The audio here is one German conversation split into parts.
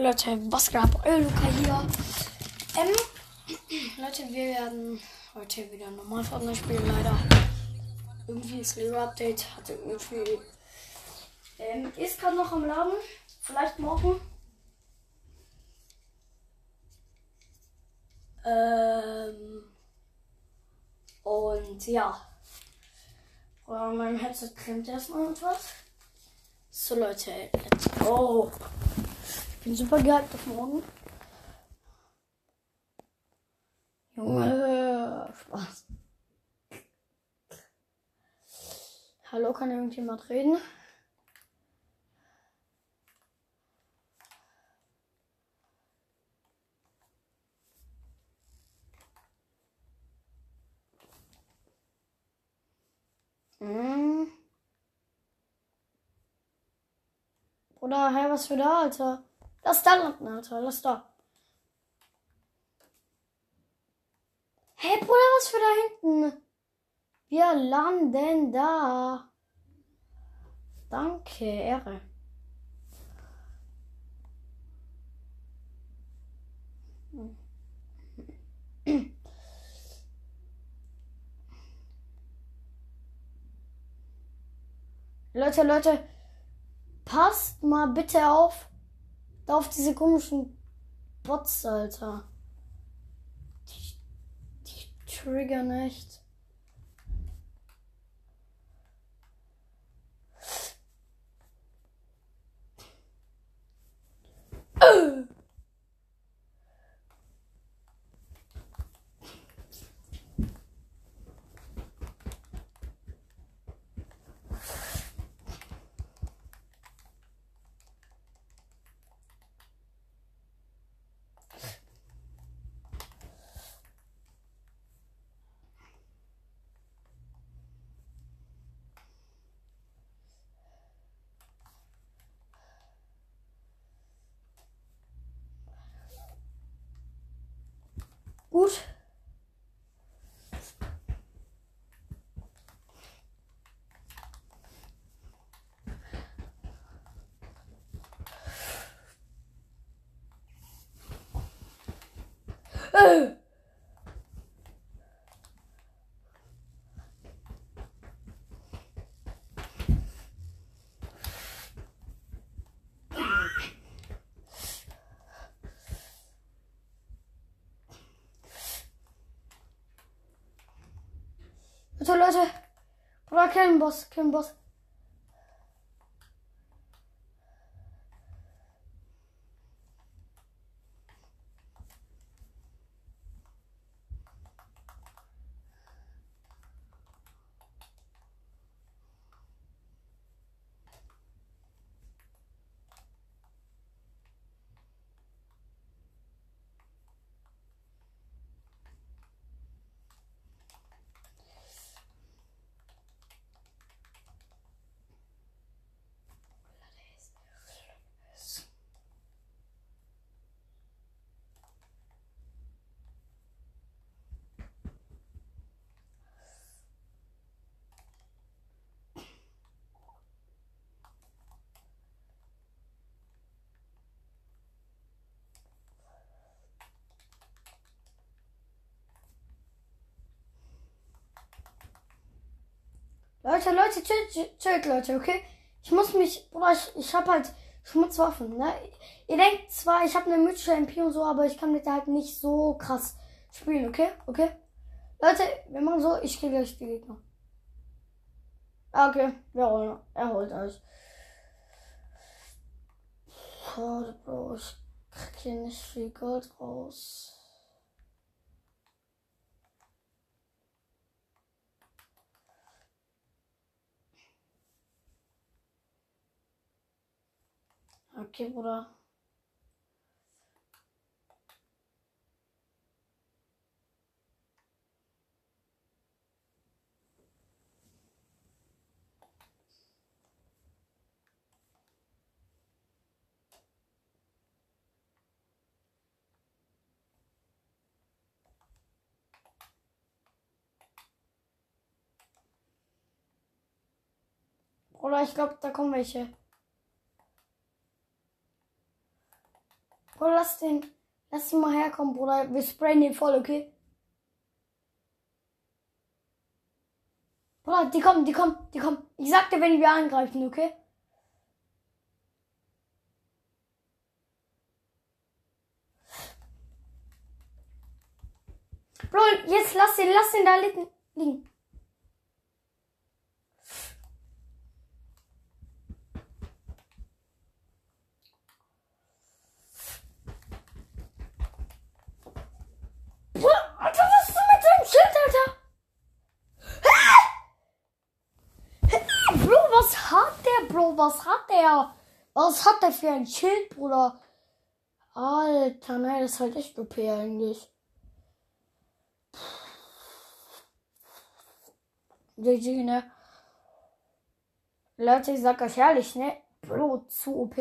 Leute, was geht ab? Euer Luca hier. Ähm, Leute, wir werden heute wieder normal Fortnite spielen, leider. Irgendwie ist Lego Update, hatte irgendwie. Ähm, ist gerade noch am Laden. Vielleicht morgen. Ähm, und ja. Oder mein Headset klemmt erstmal etwas. So Leute, let's go. Ich bin super gehypt auf morgen. Junge, Spaß. Hallo, kann irgendjemand reden? Hm. Oder, hä, was für da, Alter? Lass da landen, Alter, lass da. Hey, Bruder, was für da hinten? Wir landen da. Danke, Ehre. Leute, Leute, passt mal bitte auf. Da auf diese komischen Bots, Alter. Die, die triggern echt. Gut. Äh. Leute. Bruder, kein Boss, kein Boss. Leute, Leute, chillt, chillt, Leute, okay? Ich muss mich, Bruder, ich, ich hab halt Schmutzwaffen, ne? Ihr denkt zwar, ich habe eine mythische MP und so, aber ich kann mit der halt nicht so krass spielen, okay? Okay? Leute, wir machen so, ich kriege gleich die Gegner. Ah, okay, wir holen, er holt euch. Schade, Bro, ich krieg hier nicht viel Gold raus. Okay, Bruder. Oder ich glaube, da kommen welche. Bruder, lass den. Lass ihn mal herkommen, Bruder. Wir sprayen den voll, okay? Bruder, die kommen, die kommen, die kommen. Ich sag dir, wenn wir angreifen, okay? Bro, jetzt lass ihn, lass ihn da liegen. liegen. Bruder, Alter, was ist denn mit seinem Schild, Alter? Hä? Hä? Bro, was hat der, Bro? Was hat der? Der für ein Schild, Bruder? Alter, nein, das ist halt echt OP eigentlich. GG, ne? Leute, ich sag euch ehrlich, ne? Bro, zu OP.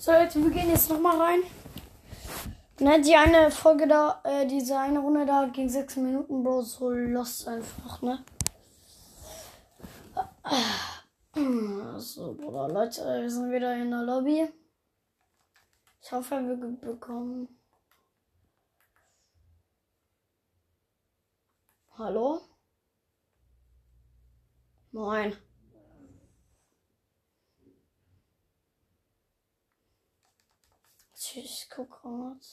So, Leute, wir gehen jetzt nochmal rein. Ne, die eine Folge da, äh, diese eine Runde da ging sechs Minuten, Bro, so lost einfach, ne? So, Bruder, Leute, wir sind wieder in der Lobby. Ich hoffe, wir bekommen. Hallo? Moin. Ich guck grad.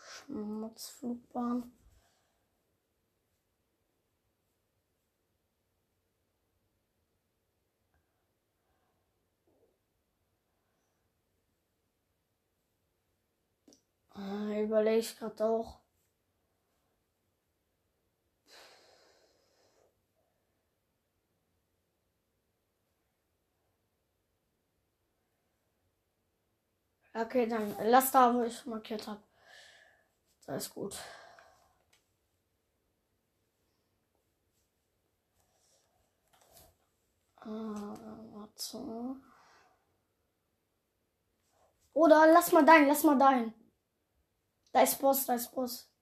Schmutzflugbahn. Äh, Überlege ich gerade auch. Okay, dann lass da, wo ich markiert habe. Da ist gut. Äh, warte. Oder lass mal dahin, lass mal dahin. Da ist Boss, da ist Boss.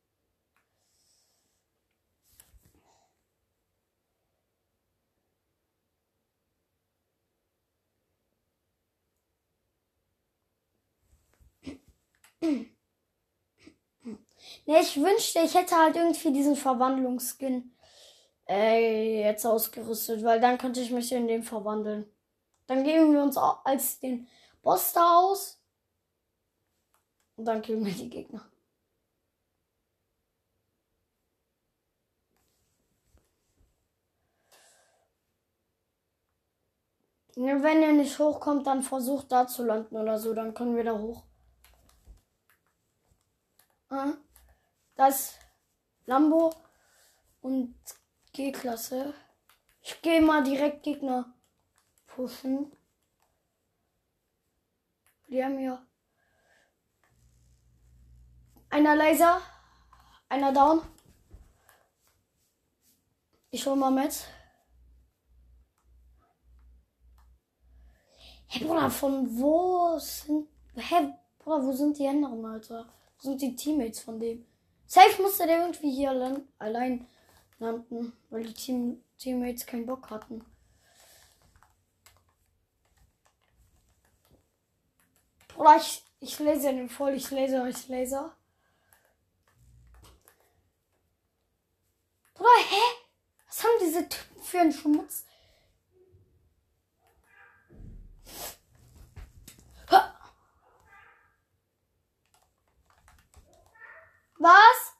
Ne, ich wünschte, ich hätte halt irgendwie diesen Verwandlungsskin äh, jetzt ausgerüstet, weil dann könnte ich mich in den verwandeln. Dann geben wir uns auch als den Boss da aus. Und dann killen wir die Gegner. Ne, Wenn er nicht hochkommt, dann versucht da zu landen oder so, dann können wir da hoch. Ah, Das Lambo und G-Klasse. Ich gehe mal direkt Gegner pushen. Die haben ja einer Laser, einer down. Ich hol mal mit. Hey Bruder, von wo sind. Hä, Bruder, wo sind die anderen, Alter? Sind die Teammates von dem? Safe musste der irgendwie hier land allein landen, weil die Team Teammates keinen Bock hatten. Bruder, ich, ich laser den voll, ich laser, ich laser. Bruder, hä? Was haben diese Typen für einen Schmutz? Was?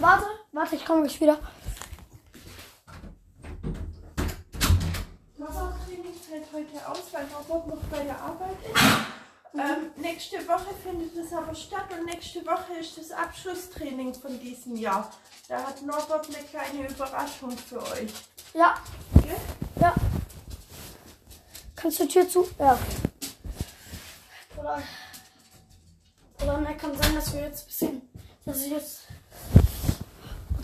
Warte, warte, ich komme gleich wieder. Mama Training fällt heute aus, weil Papa noch bei der Arbeit ist. Ähm, nächste Woche findet es aber statt und nächste Woche ist das Abschlusstraining von diesem Jahr. Da hat Norbert eine kleine Überraschung für euch. Ja. Gell? Ja. Kannst du die Tür zu? Ja. Oder, oder ne, kann sein, dass wir jetzt ein bisschen. Dass ich jetzt.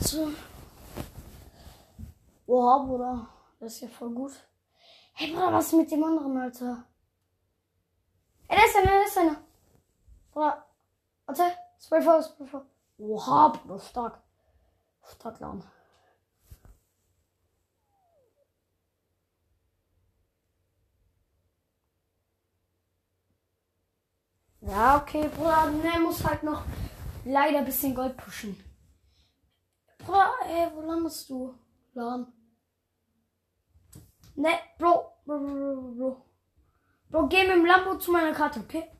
So. Oha, Bruder. Das ist ja voll gut. Hey, Bruder, was ist mit dem anderen, Alter? Ey, da ist einer, da ist einer. Bruder. Warte. 12 Uhr, 12 Uhr. Oha, Bruder, stark. Stark laden. Ja, okay, Bruder, ne, muss halt noch leider ein bisschen Gold pushen. Bruder, ey, wo landest du? Laden. Ne, Bro, Bro, Bro, Bro, Bro. Bro, geh mit dem Lambo zu meiner Karte, okay?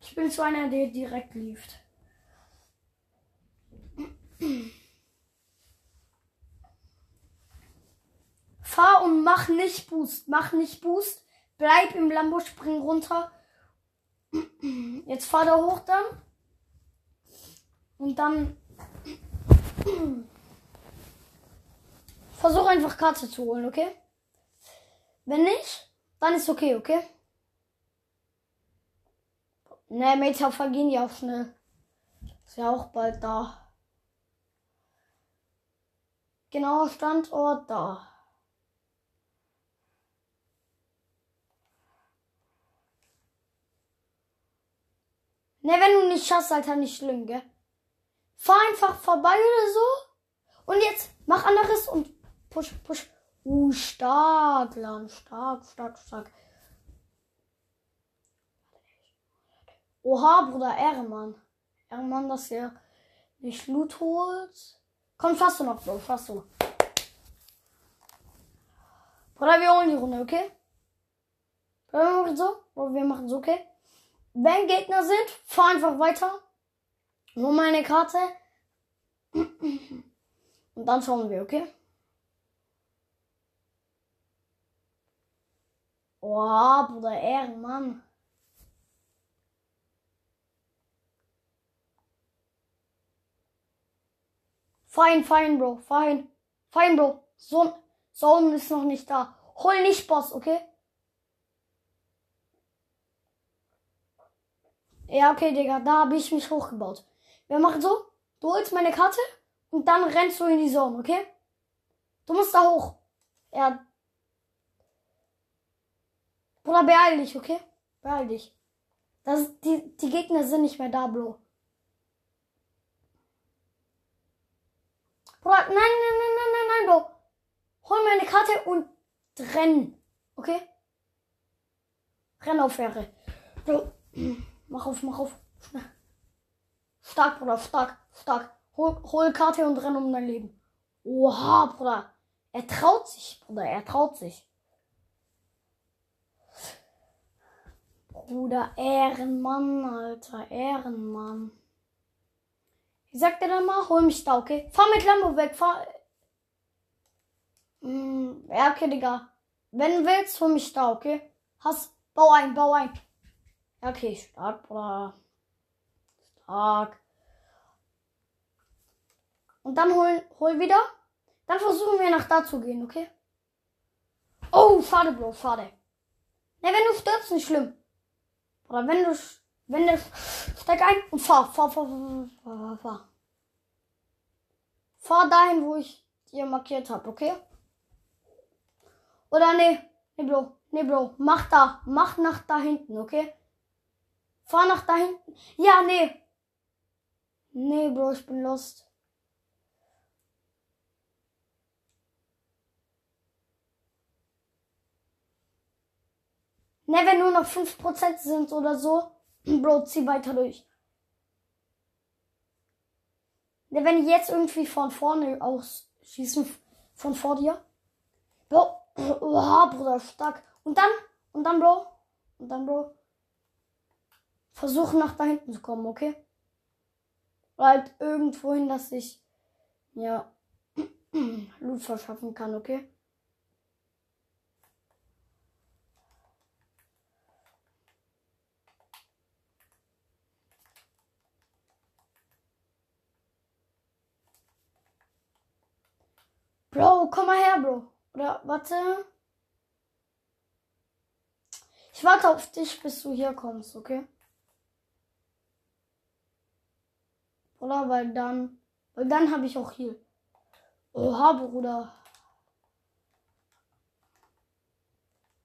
Ich bin zu einer, der direkt lief. Fahr und mach nicht Boost. Mach nicht Boost. Bleib im Lambo, spring runter. Jetzt fahr da hoch dann. Und dann. Versuch einfach Karte zu holen, okay? Wenn nicht, dann ist okay, okay? Ne, Meter vergehen ja auch schnell. Ist ja auch bald da. Genauer Standort da. Ne, wenn du nicht schaffst, Alter, nicht schlimm, gell? Fahr einfach vorbei oder so. Und jetzt mach anderes und push, push. Uh, stark, Lan. Stark, stark, stark. Oha, Bruder, Ehrenmann. Ehrenmann, dass er nicht Loot holt. Komm, schaffst du noch, Bro, schaffst du. Bruder, wir holen die Runde, okay? Bruder, wir machen so. Bruder, wir machen so, okay? Wenn Gegner sind, fahr einfach weiter. Nur meine Karte. Und dann schauen wir, okay? Oh, Bruder, Ehrenmann. Fein, fein, Bro, fein. Fein, Bro. So, Sohn ist noch nicht da. Hol nicht Boss, okay? Ja, okay, Digga, da habe ich mich hochgebaut. Wir machen so, du holst meine Karte und dann rennst du in die Zone, okay? Du musst da hoch. Ja. Bruder, beeil dich, okay? Beeil dich. Das, die, die Gegner sind nicht mehr da, Bro. Bruder, nein, nein, nein, nein, nein, nein, Bro. Hol meine Karte und renn. Okay? Renn auf Fähre. Bro. Mach auf, mach auf. Stark, Bruder, stark, stark. Hol, hol Karte und renn um dein Leben. Oha, Bruder. Er traut sich, Bruder, er traut sich. Bruder, Ehrenmann, Alter, Ehrenmann. Ich sag dir dann mal, hol mich da, okay? Fahr mit Lambo weg, fahr. Hm, ja, okay, Digga. Wenn du willst, hol mich da, okay? Hast, bau ein, bau ein. Okay, stark, Bruder. Stark. Und dann hol, hol wieder. Dann versuchen wir nach da zu gehen, okay? Oh, schade, Bro, schade. Ne, wenn du stirbst, nicht schlimm. Oder wenn du, wenn du, steig ein und fahr, fahr, fahr, fahr, fahr, fahr. Fahr dahin, wo ich dir markiert habe, okay? Oder ne, ne, Bro, ne, Bro, mach da, mach nach da hinten, okay? Fahr nach da hinten. Ja, nee. Nee, Bro, ich bin lost. Ne, wenn nur noch 5% sind oder so, Bro, zieh weiter durch. Ne, wenn die jetzt irgendwie von vorne ausschießen, von vor dir. Bro, oha, Bruder, stark. Und dann, und dann, Bro, und dann, Bro, versuche nach da hinten zu kommen, okay? Oder halt irgendwo hin, dass ich ja Loot verschaffen kann, okay? Bro, komm mal her, Bro. Oder warte. Ich warte auf dich, bis du hier kommst, okay? Oder weil dann. Weil dann habe ich auch hier. Oha, Bruder.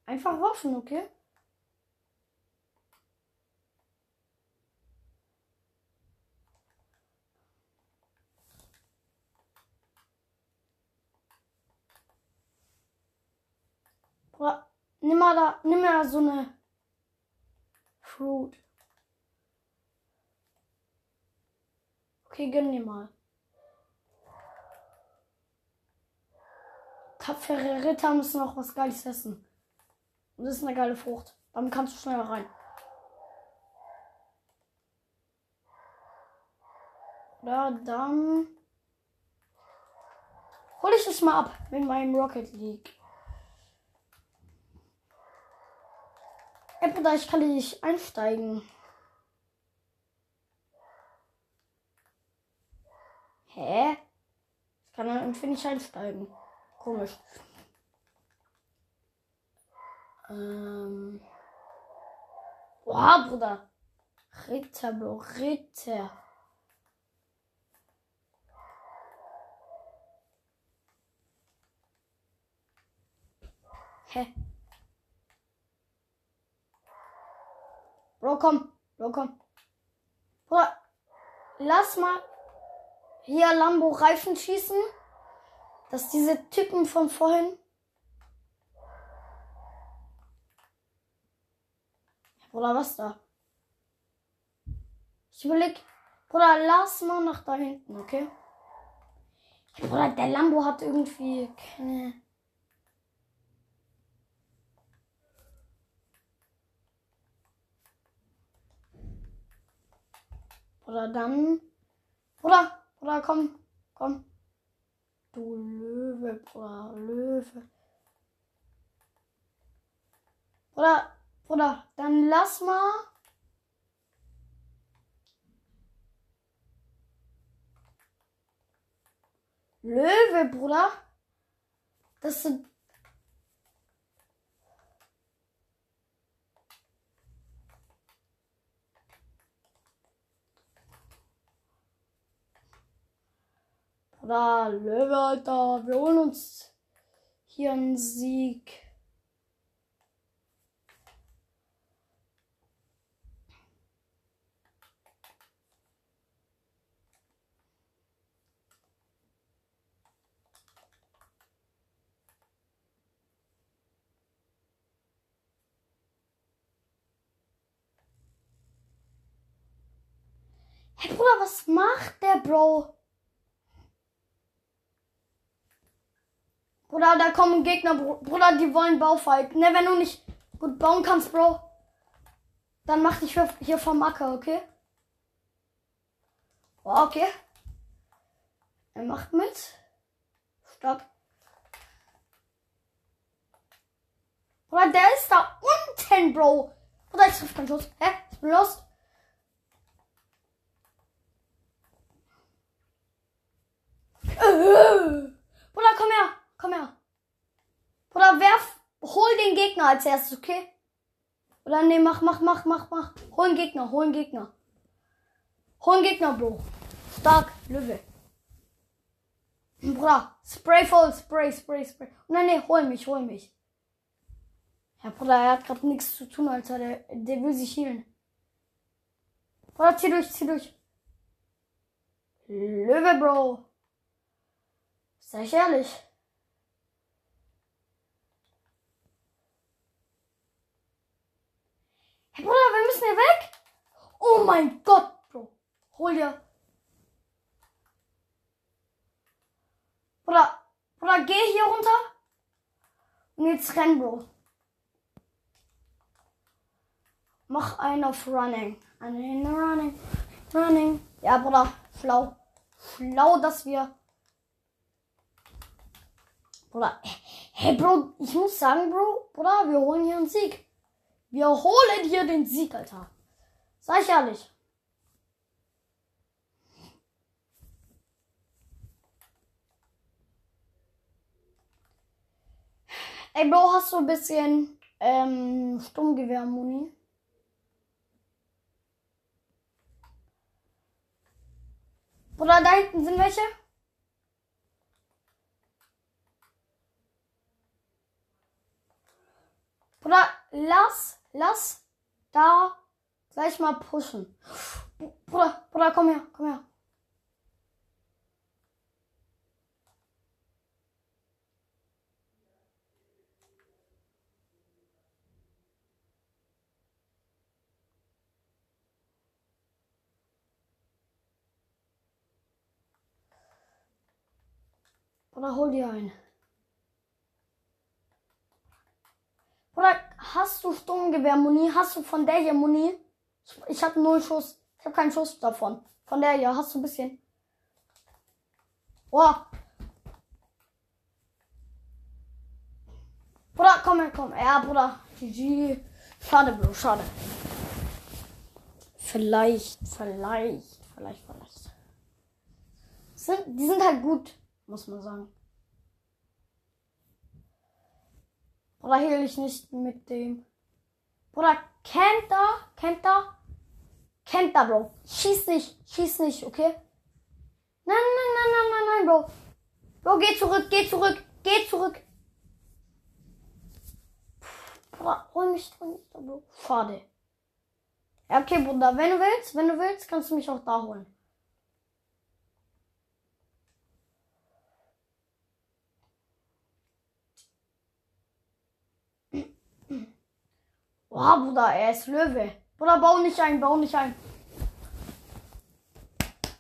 Einfach Waffen, okay? Nimm mal da, nimm mal so eine Fruit. Okay, gönn dir mal. Tapfere Ritter müssen auch was Geiles essen. Und das ist eine geile Frucht. Dann kannst du schneller rein. Ja, dann hol ich das mal ab mit meinem Rocket League. Ey, Bruder, ich kann nicht einsteigen. Hä? Ich kann dann irgendwie nicht einsteigen. Komisch. Ähm. Wow, Bruder. Ritter, Bro. Ritter. Hä? Bro, komm. Bro, komm. Bruder, lass mal hier Lambo Reifen schießen. Dass diese Typen von vorhin. Bruder, was da? Ich überleg. Bruder, lass mal nach da hinten, okay? Bruder, der Lambo hat irgendwie keine. Oder dann. Bruder, Bruder, komm, komm. Du Löwe, Bruder, Löwe. Bruder, Bruder, dann lass mal. Löwe, Bruder. Das sind. Bruder, Löwe, Alter. Wir holen uns hier einen Sieg. Hey Bruder, was macht der Bro? Bruder, da kommen Gegner, Br- Bruder, die wollen Baufight. Ne, wenn du nicht gut bauen kannst, Bro, dann mach dich hier- vom Acker, okay? Oh, okay. Er macht mit. Stopp. Bruder, der ist da unten, Bro. Bruder, ich triff keinen Schuss. Hä? Ich bin lost. Äh. Bruder, komm her. Komm her. Bruder, werf. Hol den Gegner als erstes, okay? Oder nee, mach, mach, mach, mach, mach. Hol einen Gegner, hol einen Gegner. Hol einen Gegner, Bro. Stark, Löwe. Bruder, Spray voll, Spray, Spray, Spray. Nein, nee, hol mich, hol mich. Ja, Bruder, er hat gerade nichts zu tun, Alter. Der, der will sich healen. Bruder, zieh durch, zieh durch. Löwe, Bro. Sei ich ehrlich. Hey Bruder, wir müssen hier weg. Oh mein Gott, Bro. Hol dir. Bruder, Bruder, geh hier runter. Und jetzt renn, Bro. Mach einen auf Running. Einen Running. Running. Ja, Bruder, schlau. Schlau, dass wir Bruder, hey Bro, ich muss sagen, Bro, Bruder, wir holen hier einen Sieg. Wir holen hier den Sieg, Alter. Sei ich ehrlich. Ey, Bro, hast du ein bisschen ähm, Sturmgewehr-Muni? Oder da hinten sind welche? Oder lass, lass da gleich mal pushen. Bruder, Bruder, komm her, komm her. Oder hol dir ein. Oder hast du Sturmgewehr-Muni? Hast du von der hier Muni? Ich, ich habe null Schuss. Ich habe keinen Schuss davon. Von der hier hast du ein bisschen. Boah. Bruder, komm her, komm. Ja, Bruder. GG. Schade, Bro, schade. Vielleicht, vielleicht, vielleicht, vielleicht. Sind, die sind halt gut muss man sagen. Oder heal ich nicht mit dem. Bruder, kennt er? Kennt er? Kennt er, Bro. Schieß nicht, schieß nicht, okay? Nein, nein, nein, nein, nein, nein, Bro. Bro, geh zurück, geh zurück, geh zurück. Bruder, hol mich, mich da, Bro. Schade. Ja, okay, Bruder, wenn du willst, wenn du willst, kannst du mich auch da holen. Boah, Bruder, er ist Löwe. Bruder, bau nicht ein, bau nicht ein.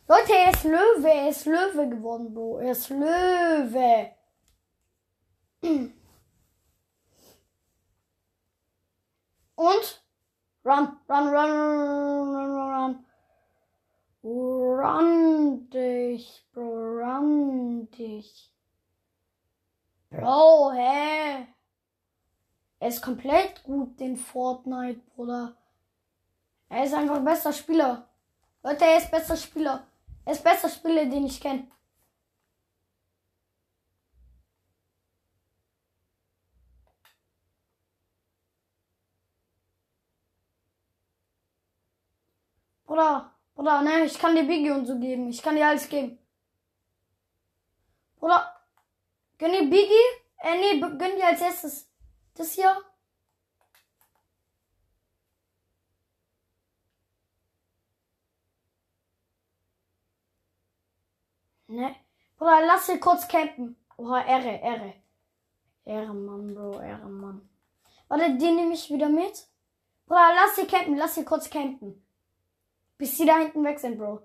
Leute, er ist Löwe, er ist Löwe geworden, Bro. Er ist Löwe. Und? Run, run, run, run, run, run. Run dich, Bro, run dich. Bro, hä? Er ist komplett gut, den Fortnite, Bruder. Er ist einfach bester Spieler. Leute, er ist bester Spieler. Er ist bester Spieler, den ich kenne. Bruder, Bruder, ne, ich kann dir Biggie und so geben. Ich kann dir alles geben. Bruder, gönn dir Biggie? Äh, nee, gönn dir als erstes das hier. Ne? Bruder, lass sie kurz campen. Oha, Ehre, Ehre. Ehre, Mann, Bro, Ehre, Mann. Warte, den nehme ich wieder mit. Bruder, lass sie campen, lass sie kurz campen. Bis sie da hinten weg sind, Bro.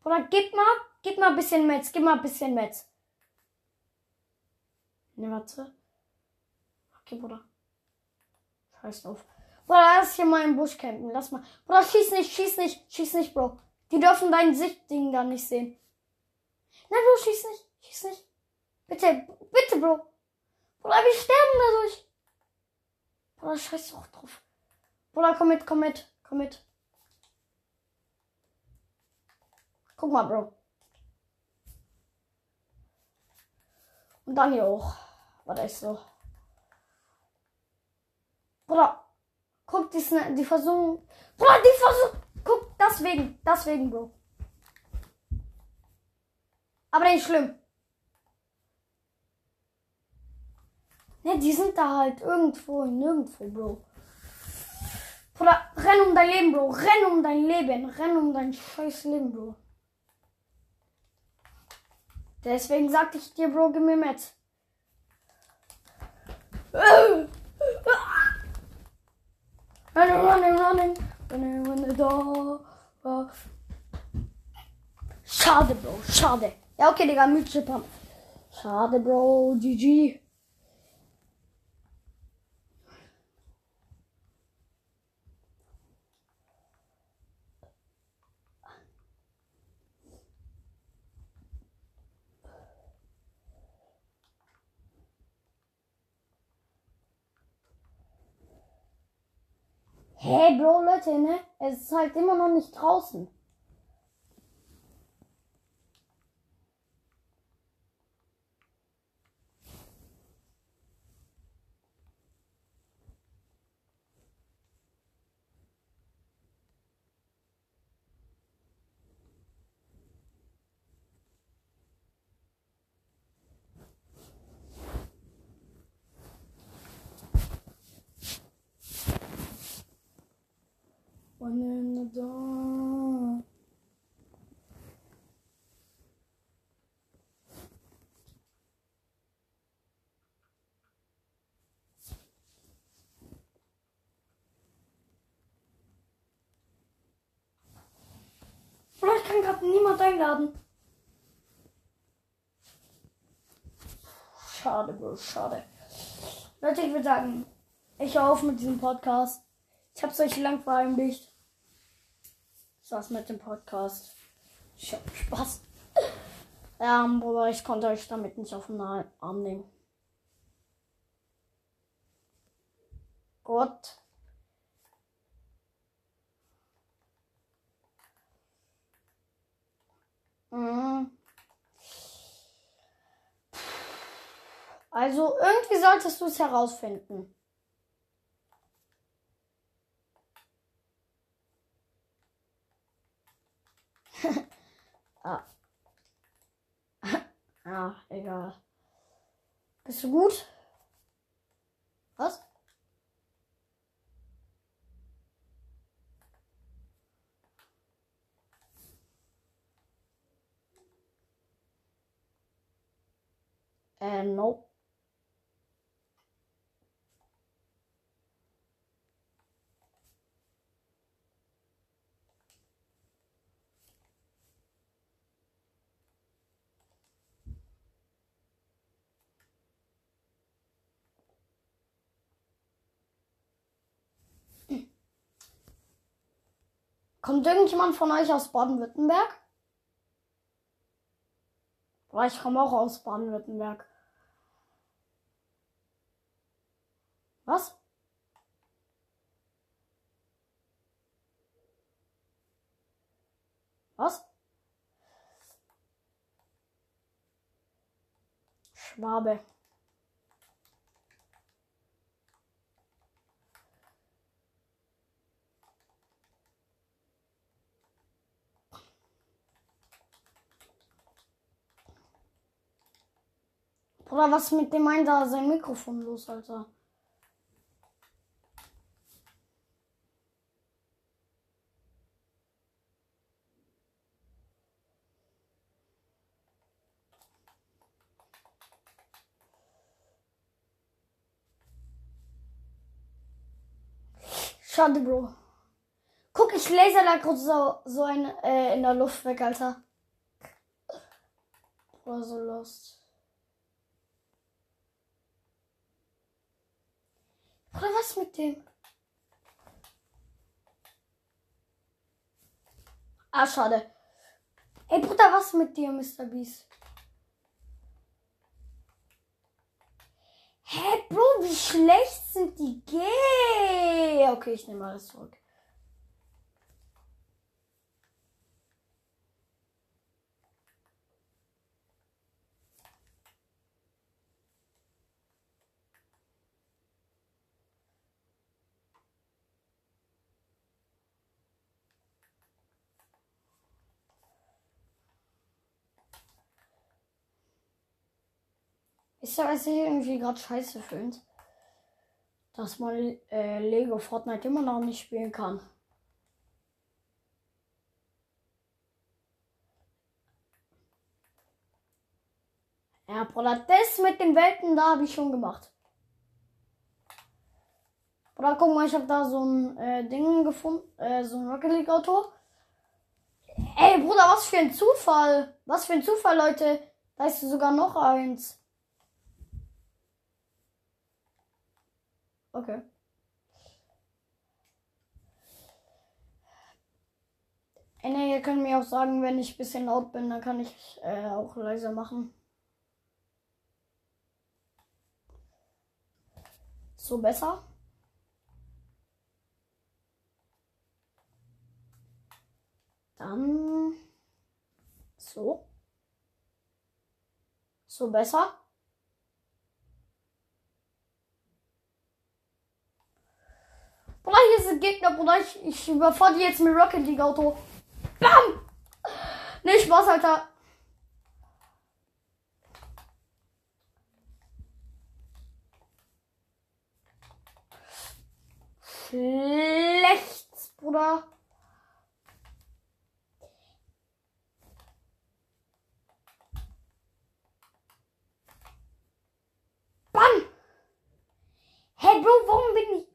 Bruder, gib mal, gib mal ein bisschen Metz, gib mal ein bisschen Metz. Ne, warte. Okay, Bruder. Scheiß drauf. Bruder, lass hier mal im Busch campen. Lass mal. Bruder, schieß nicht, schieß nicht, schieß nicht, Bro. Die dürfen dein Sichtding da nicht sehen. Nein, Bro, schieß nicht, schieß nicht. Bitte, bitte, Bro. Bruder, wir sterben dadurch. Bruder, scheiß doch drauf. Bruder, komm mit, komm mit, komm mit. Guck mal, Bro. Und dann hier auch. Warte, ist so. Bruder, guck, die, die versuchen. Bruder, die versuchen. Guck, deswegen, deswegen, Bro. Aber nicht schlimm. Ne, die sind da halt irgendwo, nirgendwo, Bro. Bruder, renn um dein Leben, Bro. Renn um dein Leben. Renn um dein scheiß Leben, Bro. Deswegen sagte ich dir, Bro, gib mir mit. Running, running, running. Door. Schade, Bro. Schade. Ja, okay, Digga. Mythische Pump. Schade, Bro. GG. Bro, Leute, ne? Es ist halt immer noch nicht draußen. One in the dark. Ich kann gerade niemand einladen. Schade, Bro, schade. Leute, ich würde sagen, ich höre auf mit diesem Podcast. Ich habe es euch lang verheimlicht. War's mit dem Podcast. Ich hab Spaß. Ja, aber ich konnte euch damit nicht auf den Arm nehmen. Gott. Mhm. Also irgendwie solltest du es herausfinden. Ah. ah, egal. Bist du gut? Was? Äh, nope. Kommt irgendjemand von euch aus Baden-Württemberg? Weil ich komme auch aus Baden-Württemberg. Was? Was? Schwabe. Bruder, was mit dem einen da sein Mikrofon los, Alter? Schade, Bro. Guck, ich laser da kurz so, so ein äh, in der Luft weg, Alter. Boah, so lost. Oder was mit dem? Ah, schade. Ey, Bruder, was mit dir, Mr. Beast? Hä, Bro, wie schlecht sind die gay? Okay, ich nehme alles zurück. Was ich irgendwie gerade scheiße finde. Dass man äh, Lego Fortnite immer noch nicht spielen kann. Ja, Bruder, das mit den Welten da habe ich schon gemacht. Bruder, guck mal, ich habe da so ein äh, Ding gefunden, äh, so ein Rocket League Auto. Ey, Bruder, was für ein Zufall. Was für ein Zufall, Leute. Da ist sogar noch eins. Okay. Ey, nee, ihr könnt mir auch sagen, wenn ich ein bisschen laut bin, dann kann ich äh, auch leiser machen. So besser. Dann so. So besser. Bruder, hier ein Gegner, Bruder. Ich, ich überfahre die jetzt mit Rocket League Auto. Bam! Nicht Spaß, Alter. Schlecht. Bruder. Bam! Hey, Bro, warum bin ich...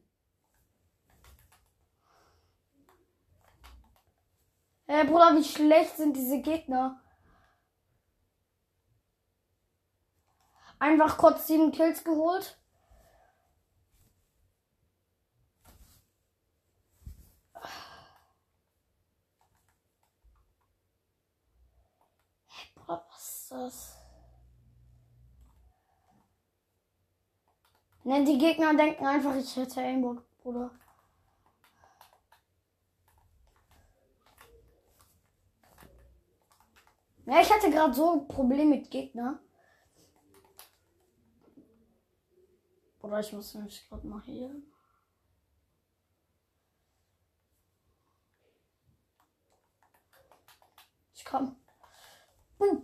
Hey, Bruder, wie schlecht sind diese Gegner? Einfach kurz sieben Kills geholt. Hey, Bruder, was ist das? Ne, die Gegner denken einfach, ich hätte Aimbot, Bruder. Ja, ich hatte gerade so ein Problem mit Gegner. Oder ich muss nämlich gerade mal hier. Ich komm. Uh.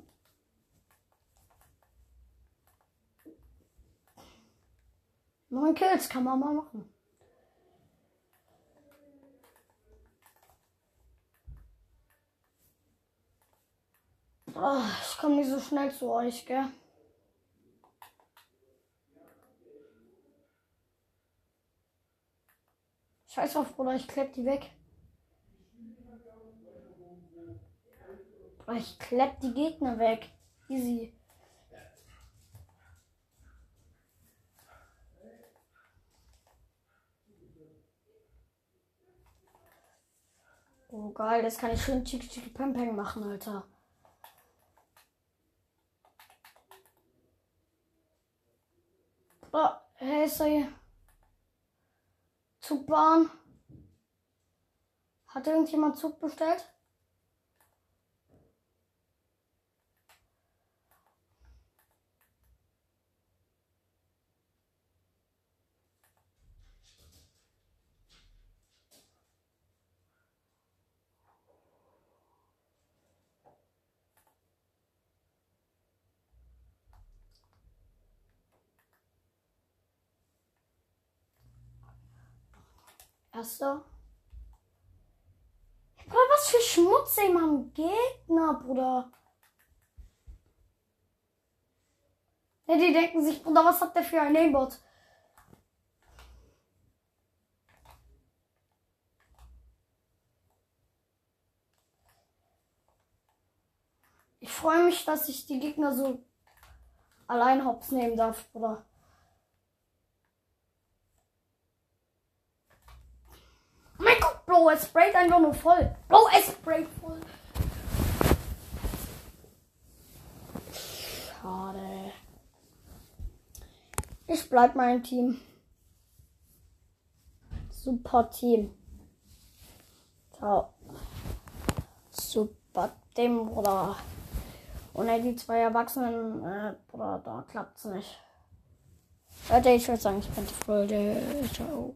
Neun Kills kann man mal machen. Oh, ich komme nicht so schnell zu euch, gell? Scheiß auf, Bruder, ich klepp die weg. Ich klepp die Gegner weg. Easy. Oh geil, das kann ich schön chick chick pam pam machen, Alter. Sorry. Zugbahn. Hat irgendjemand Zug bestellt? Erster. Bruder, was für Schmutz ey, am Gegner, Bruder. Ja, die denken sich, Bruder, was hat der für ein Aimbot? Ich freue mich, dass ich die Gegner so allein hops nehmen darf, Bruder. Mein Gott, Bro, es sprayt einfach nur voll. Bro, es sprayt voll. Schade. Ich bleib mein Team. Super Team. Ciao. Super Team, Bruder. Ohne die zwei Erwachsenen, äh, Bruder, da klappt's nicht. Leute, ich würde sagen, ich bin die Folge. Ciao.